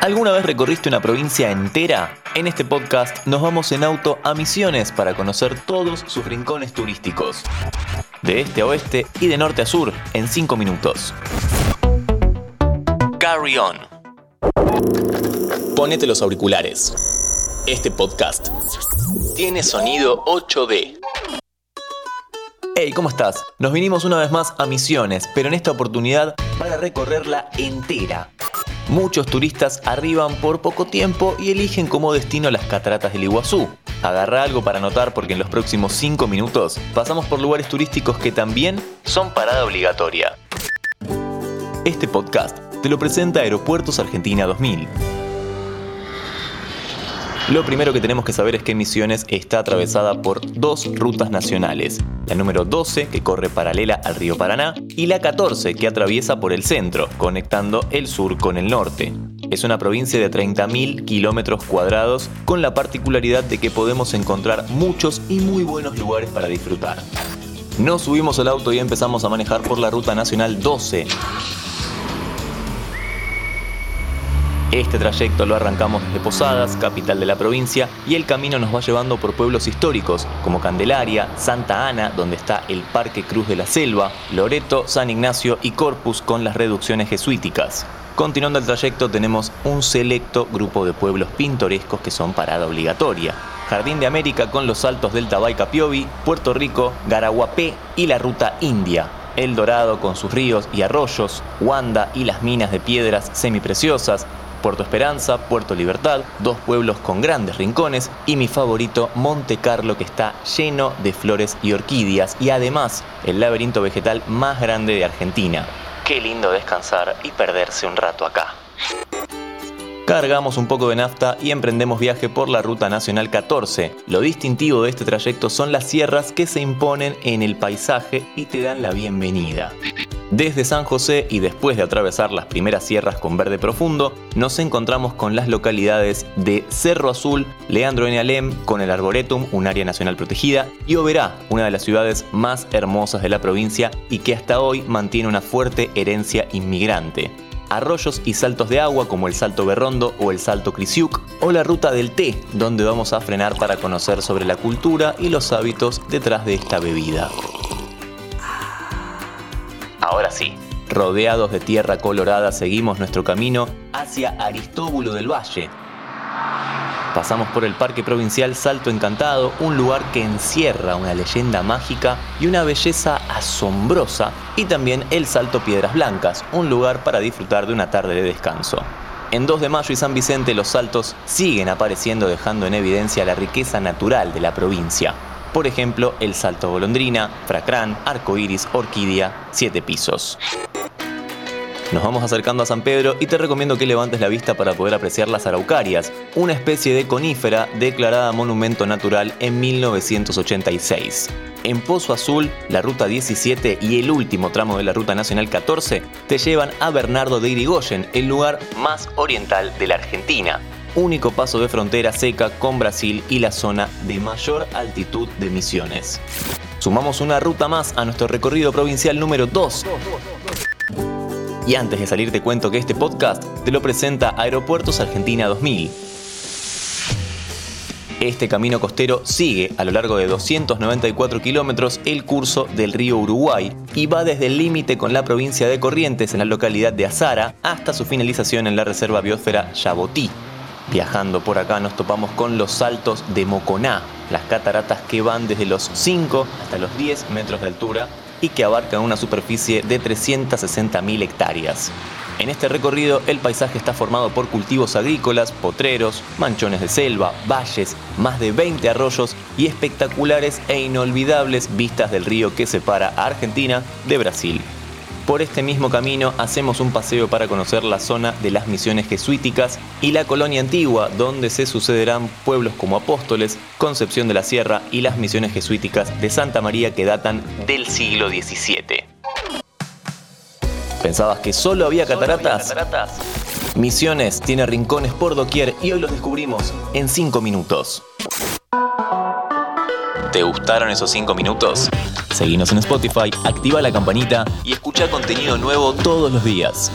¿Alguna vez recorriste una provincia entera? En este podcast nos vamos en auto a Misiones para conocer todos sus rincones turísticos. De este a oeste y de norte a sur en 5 minutos. Carry on. Ponete los auriculares. Este podcast tiene sonido 8D. Hey, ¿cómo estás? Nos vinimos una vez más a Misiones, pero en esta oportunidad para recorrerla entera. Muchos turistas arriban por poco tiempo y eligen como destino las cataratas del Iguazú. Agarra algo para anotar porque en los próximos 5 minutos pasamos por lugares turísticos que también son parada obligatoria. Este podcast te lo presenta Aeropuertos Argentina 2000. Lo primero que tenemos que saber es que Misiones está atravesada por dos rutas nacionales, la número 12 que corre paralela al río Paraná y la 14 que atraviesa por el centro, conectando el sur con el norte. Es una provincia de 30.000 kilómetros cuadrados con la particularidad de que podemos encontrar muchos y muy buenos lugares para disfrutar. Nos subimos al auto y empezamos a manejar por la ruta nacional 12, Este trayecto lo arrancamos desde Posadas, capital de la provincia, y el camino nos va llevando por pueblos históricos como Candelaria, Santa Ana, donde está el Parque Cruz de la Selva, Loreto, San Ignacio y Corpus con las reducciones jesuíticas. Continuando el trayecto tenemos un selecto grupo de pueblos pintorescos que son parada obligatoria. Jardín de América con los saltos del Tabay Capiovi, Puerto Rico, Garaguapé y la Ruta India. El Dorado con sus ríos y arroyos, Wanda y las minas de piedras semipreciosas, Puerto Esperanza, Puerto Libertad, dos pueblos con grandes rincones y mi favorito Monte Carlo que está lleno de flores y orquídeas y además el laberinto vegetal más grande de Argentina. Qué lindo descansar y perderse un rato acá. Cargamos un poco de nafta y emprendemos viaje por la Ruta Nacional 14. Lo distintivo de este trayecto son las sierras que se imponen en el paisaje y te dan la bienvenida. Desde San José y después de atravesar las primeras sierras con verde profundo, nos encontramos con las localidades de Cerro Azul, Leandro N. Alem, con el Arboretum, un área nacional protegida, y Oberá, una de las ciudades más hermosas de la provincia y que hasta hoy mantiene una fuerte herencia inmigrante arroyos y saltos de agua como el Salto Berrondo o el Salto Crisiuc, o la Ruta del Té, donde vamos a frenar para conocer sobre la cultura y los hábitos detrás de esta bebida. Ahora sí, rodeados de tierra colorada seguimos nuestro camino hacia Aristóbulo del Valle. Pasamos por el Parque Provincial Salto Encantado, un lugar que encierra una leyenda mágica y una belleza asombrosa, y también el Salto Piedras Blancas, un lugar para disfrutar de una tarde de descanso. En 2 de mayo y San Vicente los saltos siguen apareciendo dejando en evidencia la riqueza natural de la provincia por ejemplo el salto golondrina, fracrán, iris, orquídea, siete pisos. Nos vamos acercando a San Pedro y te recomiendo que levantes la vista para poder apreciar las araucarias, una especie de conífera declarada monumento natural en 1986. En Pozo Azul, la ruta 17 y el último tramo de la ruta nacional 14 te llevan a Bernardo de Irigoyen, el lugar más oriental de la Argentina único paso de frontera seca con Brasil y la zona de mayor altitud de Misiones. Sumamos una ruta más a nuestro recorrido provincial número 2. Y antes de salir te cuento que este podcast te lo presenta Aeropuertos Argentina 2000. Este camino costero sigue a lo largo de 294 kilómetros el curso del río Uruguay y va desde el límite con la provincia de Corrientes en la localidad de Azara hasta su finalización en la reserva biosfera Yabotí. Viajando por acá nos topamos con los saltos de Moconá, las cataratas que van desde los 5 hasta los 10 metros de altura y que abarcan una superficie de 360.000 hectáreas. En este recorrido el paisaje está formado por cultivos agrícolas, potreros, manchones de selva, valles, más de 20 arroyos y espectaculares e inolvidables vistas del río que separa a Argentina de Brasil. Por este mismo camino hacemos un paseo para conocer la zona de las misiones jesuíticas y la colonia antigua, donde se sucederán pueblos como Apóstoles, Concepción de la Sierra y las misiones jesuíticas de Santa María que datan del siglo XVII. ¿Pensabas que solo había cataratas? Misiones tiene rincones por doquier y hoy los descubrimos en 5 minutos. ¿Te gustaron esos 5 minutos? Seguinos en Spotify, activa la campanita y escucha contenido nuevo todos los días.